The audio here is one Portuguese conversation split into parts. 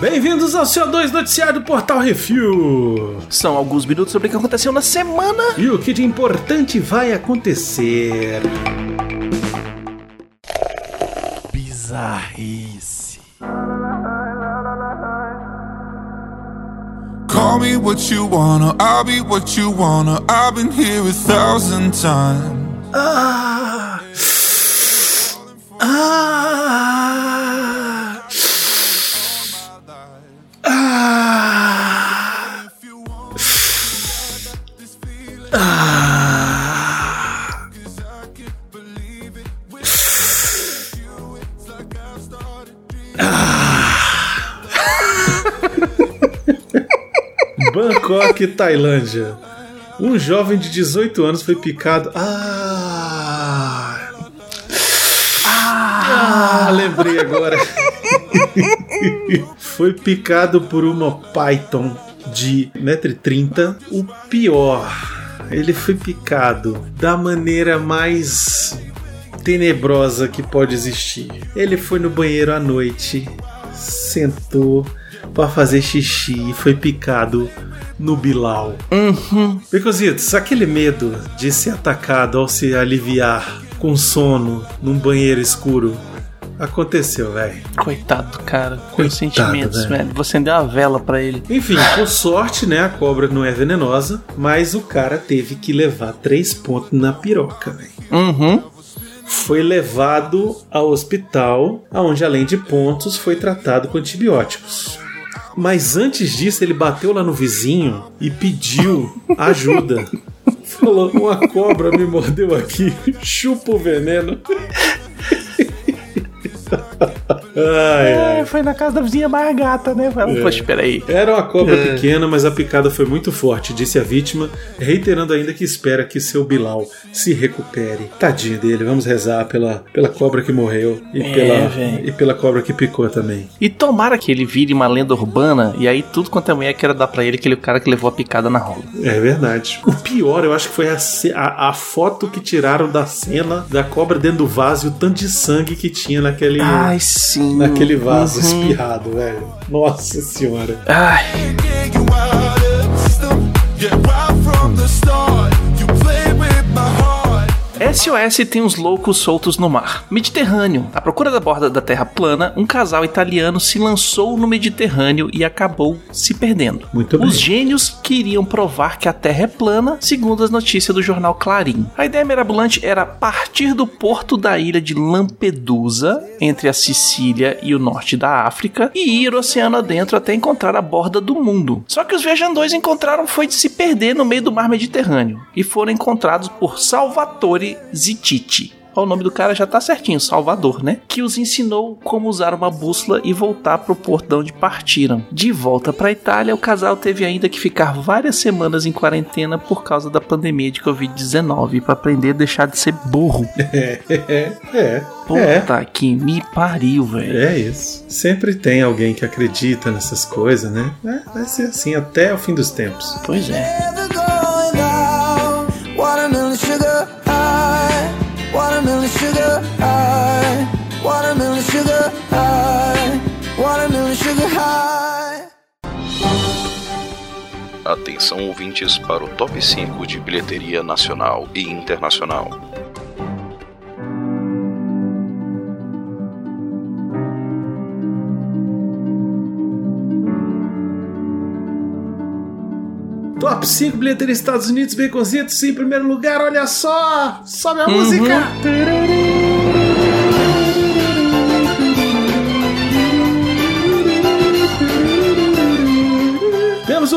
Bem-vindos ao seu 2 noticiário do Portal Refil. São alguns minutos sobre o que aconteceu na semana. E o que de importante vai acontecer. Bizarrice. Call me what you wanna, I'll be what you wanna. I've been here a thousand times. Ah. Bangkok, Tailândia. Um jovem de 18 anos foi picado. Ah! Ah, lembrei agora. foi picado por uma Python de 1,30m. O pior, ele foi picado da maneira mais tenebrosa que pode existir. Ele foi no banheiro à noite, sentou para fazer xixi e foi picado no Bilal. Uhum. Becositos, aquele medo de ser atacado ao se aliviar com sono num banheiro escuro aconteceu, velho. Coitado do cara. Com Coitado, sentimentos, velho. Vou acender uma vela pra ele. Enfim, por sorte, né, a cobra não é venenosa, mas o cara teve que levar três pontos na piroca, velho. Uhum. Foi levado ao hospital, onde além de pontos foi tratado com antibióticos. Mas antes disso, ele bateu lá no vizinho e pediu ajuda. Falou: Uma cobra me mordeu aqui, chupa o veneno. ai, ai. É, foi na casa da vizinha mais gata, né? Falei, Poxa, peraí. Era uma cobra pequena, mas a picada foi muito forte, disse a vítima, reiterando ainda que espera que seu Bilal se recupere. Tadinho dele, vamos rezar pela, pela cobra que morreu e, É, pela, e pela cobra que picou também. E tomara que ele vire uma lenda urbana e aí tudo quanto é mulher queira dar pra ele aquele cara que levou a picada na rola. É verdade. O pior, eu acho que foi a, a, a foto que tiraram da cena da cobra dentro do vaso e o tanto de sangue que tinha naquele, Ai, sim. naquele vaso Uhum. espirrado, velho. Nossa senhora. Ai, SOS tem uns loucos soltos no mar. Mediterrâneo. À procura da borda da Terra plana, um casal italiano se lançou no Mediterrâneo e acabou se perdendo. Muito bem. Os gênios queriam provar que a Terra é plana, segundo as notícias do jornal Clarim. A ideia mirabolante era partir do porto da ilha de Lampedusa, entre a Sicília e o norte da África, e ir oceano adentro até encontrar a borda do mundo. Só que os viajandões encontraram foi de se perder no meio do mar Mediterrâneo e foram encontrados por Salvatore Zititi. Ó, O nome do cara já tá certinho, Salvador, né? Que os ensinou como usar uma bússola e voltar pro porto de onde partiram. De volta pra Itália, o casal teve ainda que ficar várias semanas em quarentena por causa da pandemia de Covid-19 pra aprender a deixar de ser burro. É, é, é. Puta que me pariu, velho. É isso. Sempre tem alguém que acredita nessas coisas, né? É, vai ser assim até o fim dos tempos. Pois é. Sugar high. Watermelon sugar high. Watermelon sugar high. Atenção ouvintes para o top 5 de bilheteria nacional e internacional. Top 5 bilheteria Estados Unidos, Baconzitos em primeiro lugar, olha só! Sobe a música!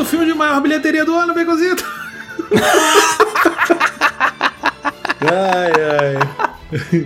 Temos o filme de maior bilheteria do ano, Baconzito! ai, ai.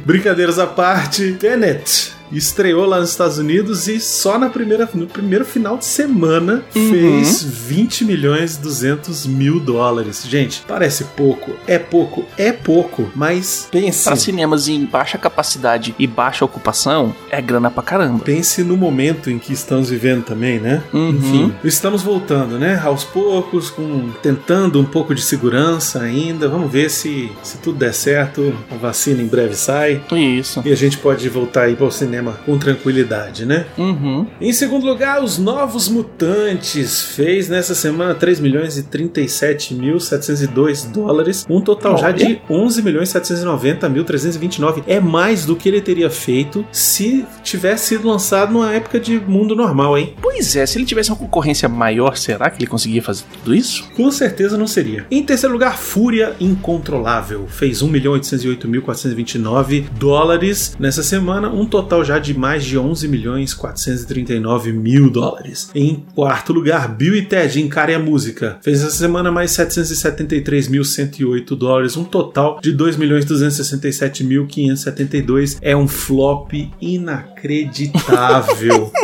Brincadeiras à parte, Tenet estreou lá nos Estados Unidos e só na primeira, no primeiro final de semana fez 20 milhões e 200 mil dólares. Gente, parece pouco, é pouco, é pouco, mas pense. Pra cinemas em baixa capacidade e baixa ocupação, é grana pra caramba. Pense no momento em que estamos vivendo também, né? Uhum. Enfim, estamos voltando, né? Aos poucos, com tentando um pouco de segurança ainda. Vamos ver se, se tudo der certo. A vacina em breve sai. Isso. E a gente pode voltar aí para o cinema cinema com tranquilidade, né? Uhum. Em segundo lugar, Os Novos Mutantes fez nessa semana 3 milhões e 37 mil 702 dólares, um total já de 11 milhões 790 mil 329. É mais do que ele teria feito se tivesse sido lançado numa época de mundo normal, hein? Pois é, se ele tivesse uma concorrência maior, será que ele conseguia fazer tudo isso? Com certeza não seria. Em terceiro lugar, Fúria Incontrolável. Fez 1 milhão 808 mil 429 dólares nessa semana, um total já de mais de 11 milhões 439 mil dólares. Em quarto lugar, Bill e Ted Encare a Música. Fez essa semana mais 773 mil 108 dólares, um total de 2 milhões 267 mil 572. É um flop inacreditável.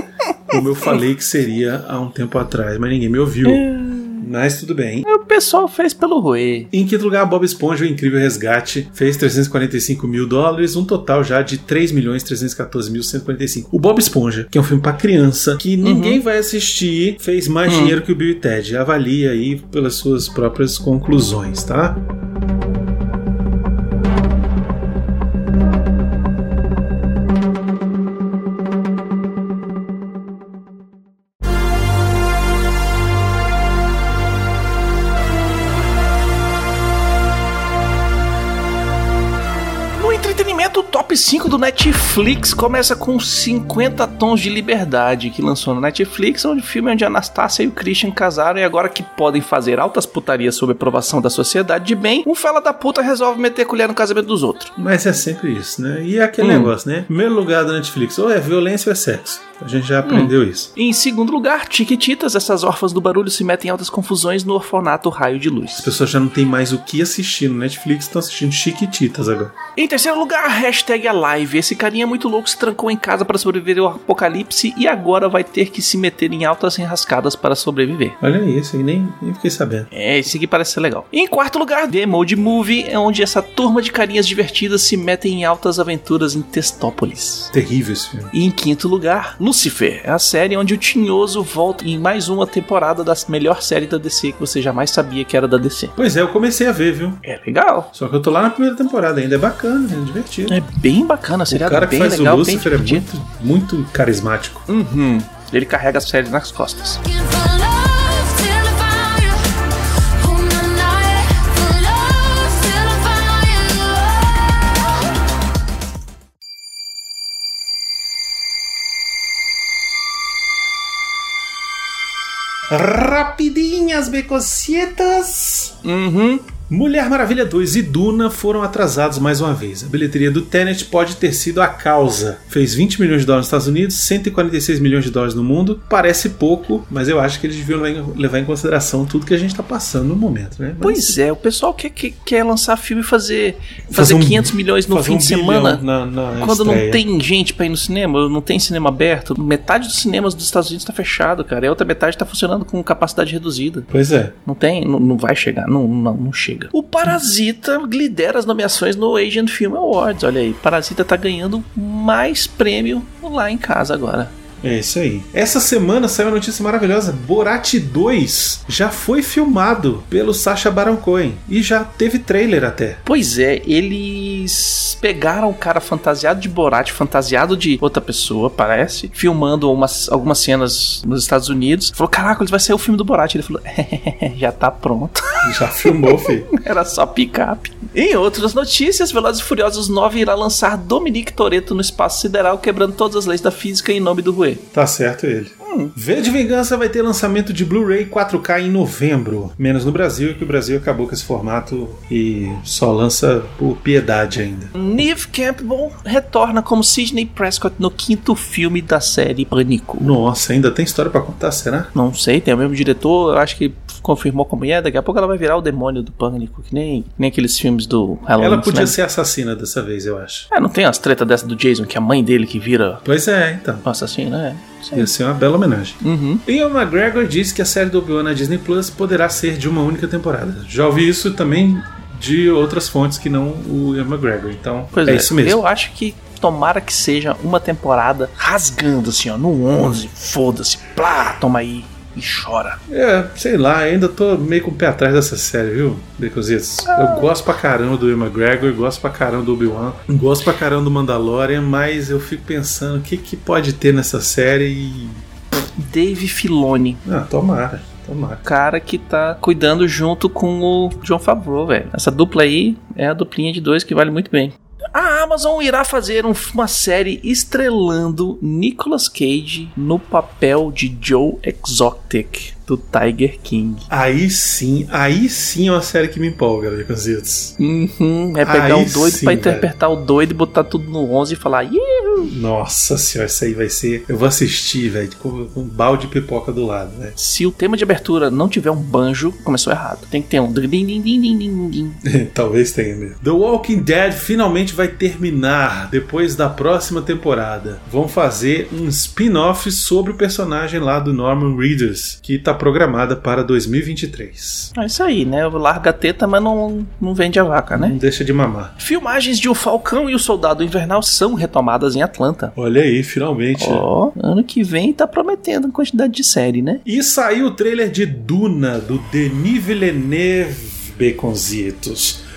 Como eu falei que seria há um tempo atrás, mas ninguém me ouviu. Mas tudo bem. O pessoal fez pelo Rui. Em quinto lugar, Bob Esponja, o Incrível Resgate, fez 345 mil dólares, um total já de 3 milhões 314 mil 145. O Bob Esponja, que é um filme pra criança, que ninguém vai assistir, fez mais dinheiro que o Bill e Ted. Avalie aí pelas suas próprias conclusões, tá? Top 5 do Netflix começa com 50 Tons de Liberdade, que lançou no Netflix, onde o filme é onde a Anastácia e o Christian casaram e agora que podem fazer altas putarias sob aprovação da sociedade de bem, um fela da puta resolve meter colher no casamento dos outros. Mas é sempre isso, né? E é aquele Hum. negócio, né? Primeiro lugar da Netflix, ou é violência ou é sexo. A gente já aprendeu isso. Em segundo lugar, Tiquititas, essas órfãs do barulho se metem em altas confusões no orfanato Raio de As Luz. pessoas já não tem mais o que assistir no Netflix, estão assistindo Chiquititas agora. Em terceiro lugar, hashtag Alive. Esse carinha muito louco se trancou em casa para sobreviver ao apocalipse e agora vai ter que se meter em altas enrascadas para sobreviver. Olha isso, aí nem, nem fiquei sabendo. É, esse aqui parece ser legal. Em quarto lugar, The Mode Movie, é onde essa turma de carinhas divertidas se metem em altas aventuras em Testópolis. Terrível esse filme. E em quinto lugar, Lucifer, é a série onde o Tinhoso volta em mais uma temporada da melhor série da DC que você jamais sabia que era da DC. Pois é, eu comecei a ver, viu? É legal. Só que eu tô lá na primeira temporada ainda. É bacana, é divertido. É bem bacana, a série o cara que bem faz legal, o bem Lucifer é muito, muito carismático. Uhum. Ele carrega a série nas costas. Rapidinhas, becocietas! Uhum. Mulher Maravilha 2 e Duna foram atrasados mais uma vez. A bilheteria do Tenet pode ter sido a causa. Fez 20 milhões de dólares nos Estados Unidos, 146 milhões de dólares no mundo. Parece pouco, mas eu acho que eles deviam levar em- consideração tudo que a gente tá passando no momento, né? Mas- Pois é, o pessoal quer, quer, quer lançar filme e fazer, fazer, Fazer um- 500 milhões no fim um de semana. na- na Quando não estreia. tem gente pra ir no cinema, não tem cinema aberto, metade dos cinemas dos Estados Unidos tá fechado, cara. E a outra metade tá funcionando com capacidade reduzida. Pois é. Não tem, não, não vai chegar, não, não, não chega. O Parasita lidera as nomeações no Asian Film Awards. Olha aí, Parasita tá ganhando mais prêmio lá em casa agora. É isso aí. Essa semana saiu uma notícia maravilhosa. Borat 2 já foi filmado pelo Sacha Baron Cohen e já teve trailer até. Pois é, eles pegaram o cara fantasiado de Borat, fantasiado de outra pessoa, parece, filmando umas, algumas cenas nos Estados Unidos. Falou: Caraca, vai sair o filme do Borat. Ele falou: Já tá pronto. Já filmou, filho. Era só picape. Em outras notícias, Velozes e Furiosos 9 irá lançar Dominique Toretto no espaço sideral, quebrando todas as leis da física em nome do Rue. Tá certo ele. V de Vingança vai ter lançamento de Blu-ray 4K em novembro. Menos no Brasil, que o Brasil acabou com esse formato e só lança por piedade ainda. Neve Campbell retorna como Sidney Prescott no quinto filme da série Pânico. Nossa, ainda tem história pra contar, será? Não sei, tem o mesmo diretor, eu acho que confirmou com a mulher, daqui a pouco ela vai virar o demônio do pânico, que nem, nem aqueles filmes do Halloween. Ela podia né? ser assassina dessa vez, eu acho. É, não tem as tretas dessa do Jason, que é a mãe dele que vira Pois é, então. o assassino, né? Sei. Ia ser uma bela homenagem. Uhum. Ian McGregor disse que a série do Obi-Wan na Disney Plus poderá ser de uma única temporada. Já ouvi isso também de outras fontes que não o Ian McGregor. Então, Pois é, é, isso mesmo. eu acho que tomara que seja uma temporada rasgando assim, ó, no 11, foda-se, plá, toma aí. E chora. É, sei lá, ainda tô meio com o pé atrás dessa série, viu, Baconzitos? Eu gosto pra caramba do Ian McGregor, gosto pra caramba do Obi-Wan, gosto pra caramba do Mandalorian, mas eu fico pensando o que, que pode ter nessa série e. Dave Filoni, Ah, tomara, tomara. cara que tá cuidando junto com o John Favreau, velho. Essa dupla aí é a duplinha de dois que vale muito bem. Amazon irá fazer um- uma série estrelando Nicolas Cage no papel de Joe Exotic do Tiger King. Aí sim, aí sim é uma série que me empolga, Baconzitos. Uhum, é pegar Aí o doido sim, pra interpretar o doido e botar tudo no 11 e falar, "Ih, Nossa senhora, isso aí vai ser. Eu vou assistir, velho, com, com um balde de pipoca do lado, né? se o tema de abertura não tiver um banjo, começou errado. Tem que ter um. Talvez tenha mesmo. The Walking Dead finalmente vai terminar depois da próxima temporada. Vão fazer um spin-off sobre o personagem lá do Norman Reedus, que tá programada para 2023. É isso aí, né? Larga a teta, mas não, não vende a vaca, né? Não deixa de mamar. Filmagens de O Falcão e o Soldado Invernal são retomadas em Atlanta. Olha aí, finalmente. Ó, ano que vem tá prometendo quantidade de série, né? E saiu o trailer de Duna, do Denis Villeneuve, Baconzitos.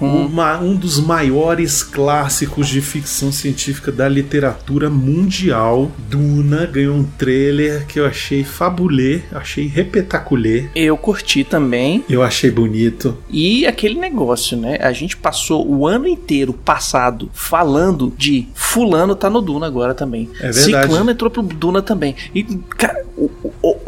Uma- um dos maiores clássicos de ficção científica da literatura mundial. Duna ganhou um trailer que eu achei fabulê, achei repetaculê. Eu curti também. Eu achei bonito. E aquele negócio, né? A gente passou o ano inteiro passado falando de Fulano tá no Duna agora também. É verdade. Ciclano entrou pro Duna também. E, cara,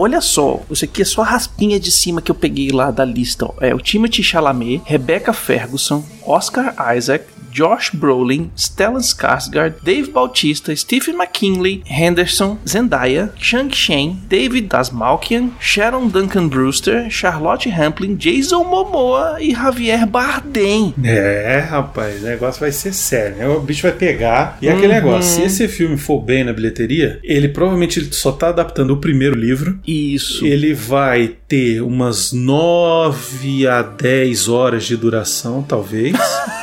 olha só. Isso aqui é só a raspinha de cima que eu peguei lá da lista. É o Timothy Chalamet, Rebecca Ferguson, Oscar Isaac, Josh Brolin, Stellan Skarsgård, Dave Bautista, Stephen McKinley, Henderson, Zendaya, Shang Shen, David Dasmalkian, Sharon Duncan Brewster, Charlotte Rampling, Jason Momoa e Javier Bardem. É, rapaz, o negócio vai ser sério, né? O bicho vai pegar. E é aquele negócio, se esse filme for bem na bilheteria, ele provavelmente só tá adaptando o primeiro livro. Isso. Ele vai ter umas 9 a 10 horas de duração, talvez.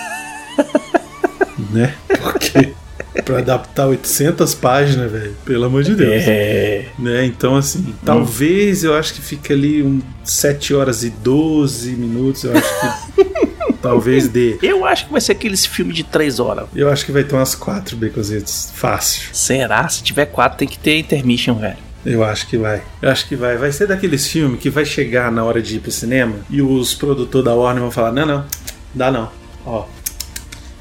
né? Porque pra adaptar 800 páginas, velho, pelo amor de Deus. É. Né? Então, assim, talvez eu acho que fique ali um 7 horas e 12 minutos. Eu acho que talvez dê. Eu acho que vai ser aqueles filmes de três horas. Eu acho que vai ter umas 4 baconzitos. Fácil. Será? Se tiver quatro, tem que ter intermission, velho. Eu acho que vai. Eu acho que vai. Vai ser daqueles filmes que vai chegar na hora de ir pro cinema e os produtores da Warner vão falar: não, não, dá não. Ó.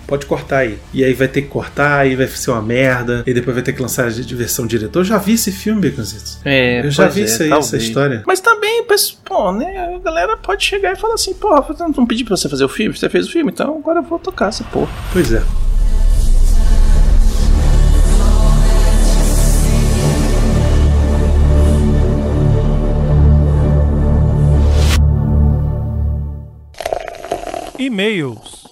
Pode cortar aí. E aí vai ter que cortar, aí vai ser uma merda. E depois vai ter que lançar de versão diretor. Eu já vi esse filme, Baconzitos. É, Eu já vi é, isso aí, talvez. essa história. Mas também, pô, né? A galera pode chegar e falar assim, porra, eu não pedi pra você fazer o filme, você fez o filme, então agora eu vou tocar essa porra. Pois é. E-mails.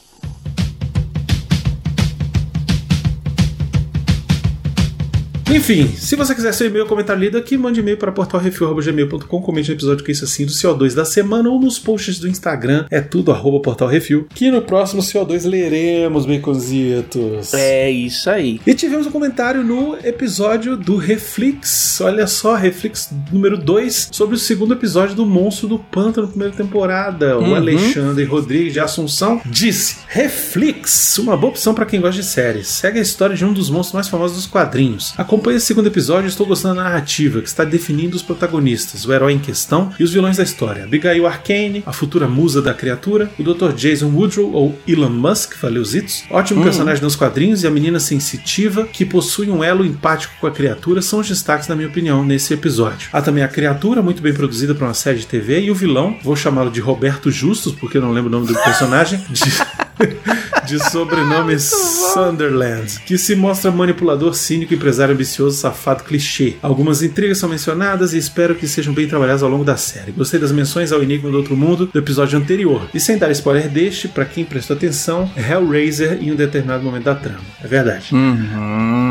Enfim, se você quiser seu e-mail comentar lido aqui, mande e-mail para portalrefil.gmail.com, comente no episódio que isso assim do CO2 da semana ou nos posts do Instagram, é tudo arroba portalrefil, que no próximo CO2 leremos, baconzitos. É isso aí. E tivemos um comentário no episódio do Reflex. Olha só, Reflex número 2, sobre o segundo episódio do Monstro do Pântano, primeira temporada. O Uhum. Alexandre Rodrigues de Assunção disse: Reflex, uma boa opção para quem gosta de séries. Segue a história de um dos monstros mais famosos dos quadrinhos. Acompanhe esse segundo episódio e estou gostando da narrativa, que está definindo os protagonistas, o herói em questão e os vilões da história. Abigail Arcane, a futura musa da criatura, o Dr. Jason Woodrow, ou Elon Musk, valeuzitos, ótimo personagem nos quadrinhos e a menina sensitiva que possui um elo empático com a criatura são os destaques, na minha opinião, nesse episódio. Há também a criatura, muito bem produzida para uma série de TV, e o vilão, vou chamá-lo de Roberto Justus, porque eu não lembro o nome do personagem, de, de sobrenome Sunderland, que se mostra manipulador, cínico, empresário ambicioso, safado, clichê. Algumas intrigas são mencionadas e espero que sejam bem trabalhadas ao longo da série. Gostei das menções ao Enigma do Outro Mundo do episódio anterior. E sem dar spoiler deste, para quem prestou atenção, Hellraiser em um determinado momento da trama. É verdade.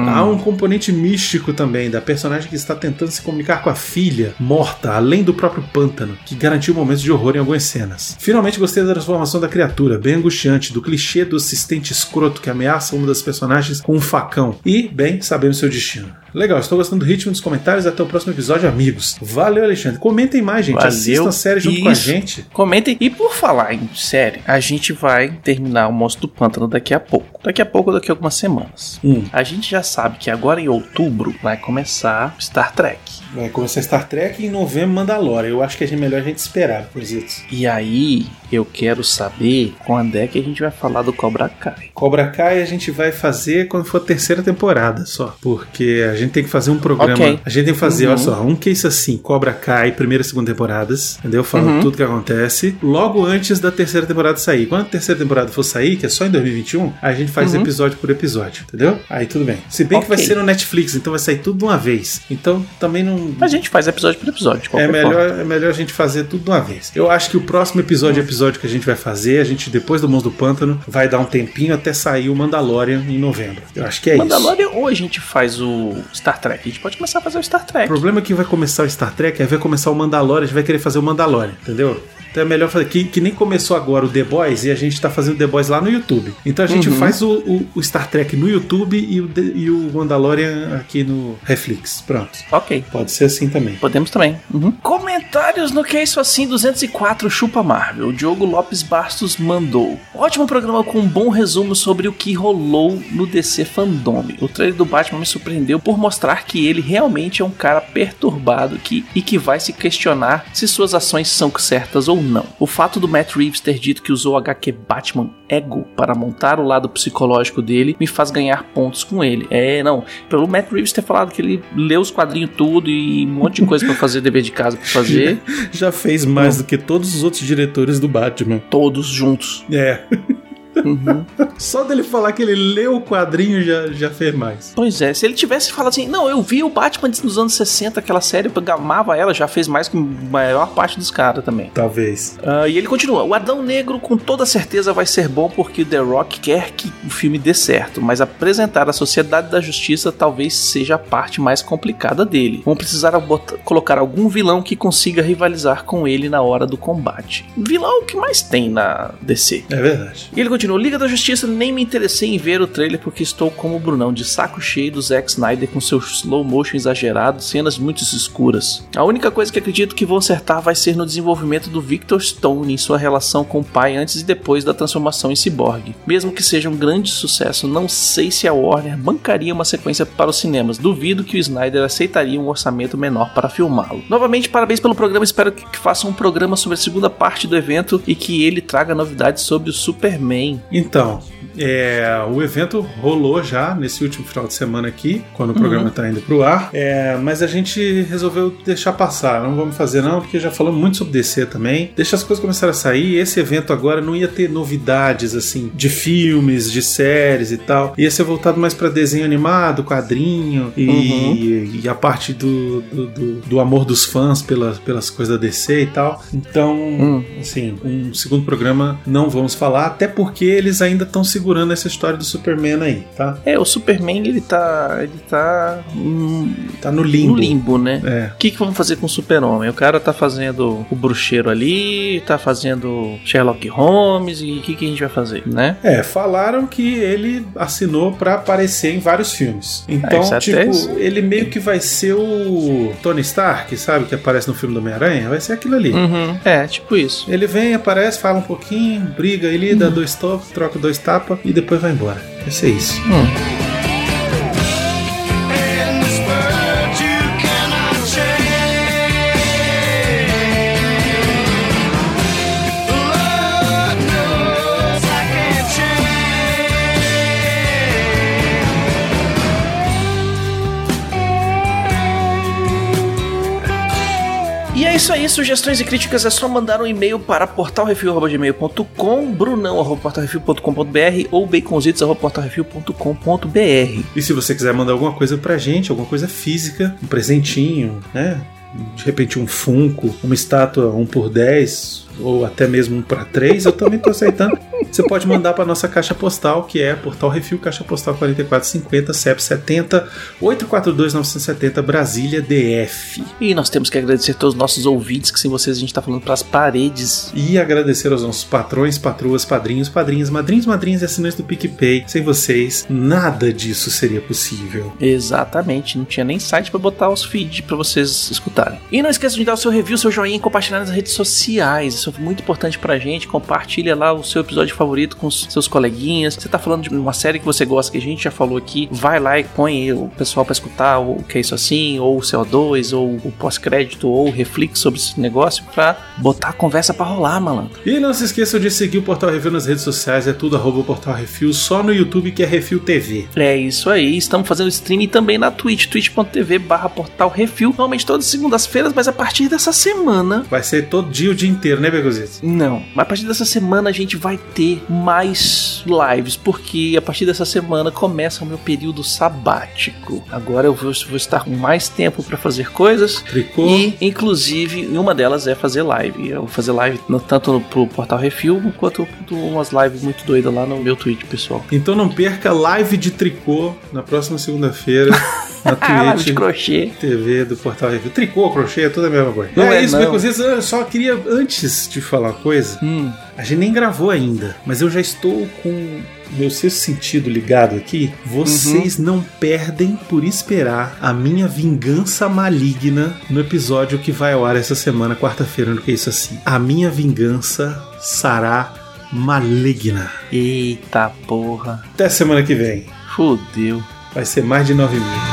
Há um componente místico também da personagem que está tentando se comunicar com a filha, morta, além do próprio pântano, que garantiu momentos de horror em algumas cenas. Finalmente gostei da transformação da criatura, bem angustiante, do clichê do assistente escroto que ameaça uma das personagens com um facão. E, bem, sabemos seu destino. Legal, estou gostando do ritmo dos comentários. Até o próximo episódio, amigos. Valeu, Alexandre. Comentem mais, gente. Valeu. Assistam a série junto com a Isso. gente. Comentem. E por falar em série, a gente vai terminar o Monstro do Pântano daqui a pouco. Daqui a pouco, daqui a algumas semanas. Hum. A gente já sabe que agora em outubro vai começar Star Trek. Vai começar Star Trek e em novembro Mandalorian. Eu acho que é melhor a gente esperar, coisitas. E aí, eu quero saber quando é que a gente vai falar do Cobra Kai. Cobra Kai a gente vai fazer quando for a terceira temporada só. Porque a gente tem que fazer um programa. Ok. A gente tem que fazer, Uhum. olha só, um case assim: Cobra Kai, primeira e segunda temporadas. Entendeu? Fala Uhum. tudo que acontece. Logo antes da terceira temporada sair. Quando a terceira temporada for sair, que é só em 2021, a gente faz Uhum. episódio por episódio. Entendeu? Aí tudo bem. Se bem que vai ser no Netflix, então vai sair tudo de uma vez. Então também não. A gente faz episódio por episódio. É melhor, forma. é melhor a gente fazer tudo de uma vez. Eu acho que o próximo episódio, episódio que a gente vai fazer, a gente, depois do Mãos do Pântano, vai dar um tempinho até sair o Mandalorian em novembro. Eu acho que é Mandalorian ou a gente faz o Star Trek? A gente pode começar a fazer o Star isso. O Trek. problema é que vai começar o Star Trek, aí vai começar o Mandalorian, a gente vai querer fazer o Mandalorian, entendeu? Então é melhor fazer. Que, que nem começou agora o The Boys e a gente tá fazendo The Boys lá no YouTube. Então a gente Uhum. faz o, o- o Star Trek no YouTube e o, e o Mandalorian aqui no Reflex. Pronto. Ok. Pode ser assim também. Podemos também. Uhum. Comentários no Que É Isso Assim 204 Chupa Marvel. O Diogo Lopes Bastos mandou. Ótimo programa com um bom resumo sobre o que rolou no DC Fandom. O trailer do Batman me surpreendeu por mostrar que ele realmente é um cara perturbado que, e que vai se questionar se suas ações são certas ou não. O fato do Matt Reeves ter dito que usou o HQ Batman Ego para montar o lado psicológico dele me faz ganhar pontos com ele. É, não. Pelo Matt Reeves ter falado que ele leu os quadrinhos tudo e um monte de coisa pra fazer, dever de casa pra fazer, Já fez mais do que todos os outros diretores do Batman. todos juntos. É. Uhum. Só dele falar que ele leu o quadrinho já, já fez mais. Pois é, se ele tivesse falado assim, não, eu vi o Batman nos anos 60, aquela série, eu amava ela, já fez mais que a maior parte dos caras também. Talvez. Ah, e ele continua: O Adão Negro com toda certeza vai ser bom porque The Rock quer que o filme dê certo, mas apresentar a Sociedade da Justiça talvez seja a parte mais complicada dele. Vão precisar colocar algum vilão que consiga rivalizar com ele na hora do combate. Vilão é o que mais tem na DC. É verdade. E ele continua: Liga da Justiça, nem me interessei em ver o trailer porque estou como o Brunão, de saco cheio do Zack Snyder com seu slow motion exagerado, cenas muito escuras. A única coisa que acredito que vou acertar vai ser no desenvolvimento do Victor Stone em sua relação com o pai antes e depois da transformação em ciborgue. Mesmo que seja um grande sucesso, não sei se a Warner bancaria uma sequência para os cinemas. Duvido que o Snyder aceitaria um orçamento menor para filmá-lo. Novamente, parabéns pelo programa. Espero que faça um programa sobre a segunda parte do evento e que ele traga novidades sobre o Superman. Então, é, o evento rolou já nesse último final de semana aqui, quando o programa tá indo pro ar. É, mas a gente resolveu deixar passar. Não vamos fazer, não, porque já falamos muito sobre DC também. Deixa as coisas começarem a sair. Esse evento agora não ia ter novidades, assim, de filmes, de séries e tal. Ia ser voltado mais pra desenho animado, quadrinho e, e a parte do, do, do- do amor dos fãs pelas, pelas coisas da DC e tal. Então, assim, um segundo programa não vamos falar, até porque eles ainda estão segurando essa história do Superman aí, tá? É, o Superman ele tá. ele tá. hum, Tá no limbo. no limbo, né? É. O que, que vamos fazer com o Super-Homem? O cara tá fazendo o bruxeiro ali, tá fazendo Sherlock Holmes, e o que, que a gente vai fazer, né? É, falaram que ele assinou pra aparecer em vários filmes. Então, isso até tipo, isso. ele meio que vai ser o Tony Stark, sabe? Que aparece no filme do Homem-Aranha. Vai ser aquilo ali. Uhum. É, tipo isso. Ele vem, aparece, fala um pouquinho, briga ali, dá dois toques, troca dois tapas e depois vai embora. Vai ser isso. Hum. É isso aí, sugestões e críticas é só mandar um e-mail para portalrefil.gmail.com, brunão.portalrefil.com.br ou baconzitos.portalrefil.com.br. E se você quiser mandar alguma coisa pra gente, alguma coisa física, um presentinho, né? De repente um Funko, uma estátua 1 por 10 ou até mesmo um para 3, eu também tô aceitando. você pode mandar para nossa caixa postal, que é Portal Refil, caixa postal 4450, CEP 70 842 970 Brasília DF. E nós temos que agradecer todos os nossos ouvintes, que sem vocês a gente tá falando pras paredes. E agradecer aos nossos patrões, patroas, padrinhos, padrinhas, madrinhos, madrinhas e assinantes do PicPay. Sem vocês, nada disso seria possível. Exatamente, não tinha nem site pra botar os feeds pra vocês escutarem. E não esqueça de dar o seu review, seu joinha e compartilhar nas redes sociais. Isso é muito importante pra gente. Compartilha lá o seu episódio favorito com os seus coleguinhas. Você tá falando de uma série que você gosta, que a gente já falou aqui. Vai lá e põe o pessoal pra escutar o que é isso assim, ou o CO2, ou o pós-crédito, ou o reflexo sobre esse negócio pra botar a conversa pra rolar, malandro. E não se esqueçam de seguir o Portal Refil nas redes sociais, é tudo arroba Portal Refil, só no YouTube que é Refil TV. É isso aí, estamos fazendo streaming também na Twitch, twitch.tv barra portal refil, normalmente todas as segundas-feiras, mas a partir dessa semana. Vai ser todo dia o dia inteiro, né, Não, mas a partir dessa semana a gente vai ter mais lives, porque a partir dessa semana começa o meu período sabático. Agora eu vou, vou estar com mais tempo para fazer coisas. Tricô. E, inclusive, uma delas é fazer live. Eu vou fazer live no- tanto pro Portal Refil, quanto umas lives muito doidas lá no meu Twitch, pessoal. Então não perca live de tricô na próxima segunda-feira na live de Twitch. crochê. TV do Portal Review. Tricô, crochê, é tudo a mesma coisa. Não é, é, isso, não. Becozitos. Eu só queria, antes de falar uma coisa, Hum, a gente nem gravou ainda, mas eu já estou com meu sexto sentido ligado aqui. Vocês Uhum. não perdem por esperar a minha vingança maligna no episódio que vai ao ar essa semana, quarta-feira, no que é isso assim. A minha vingança será maligna. eita porra. Até semana que vem. Fudeu. Vai ser mais de 9 mil.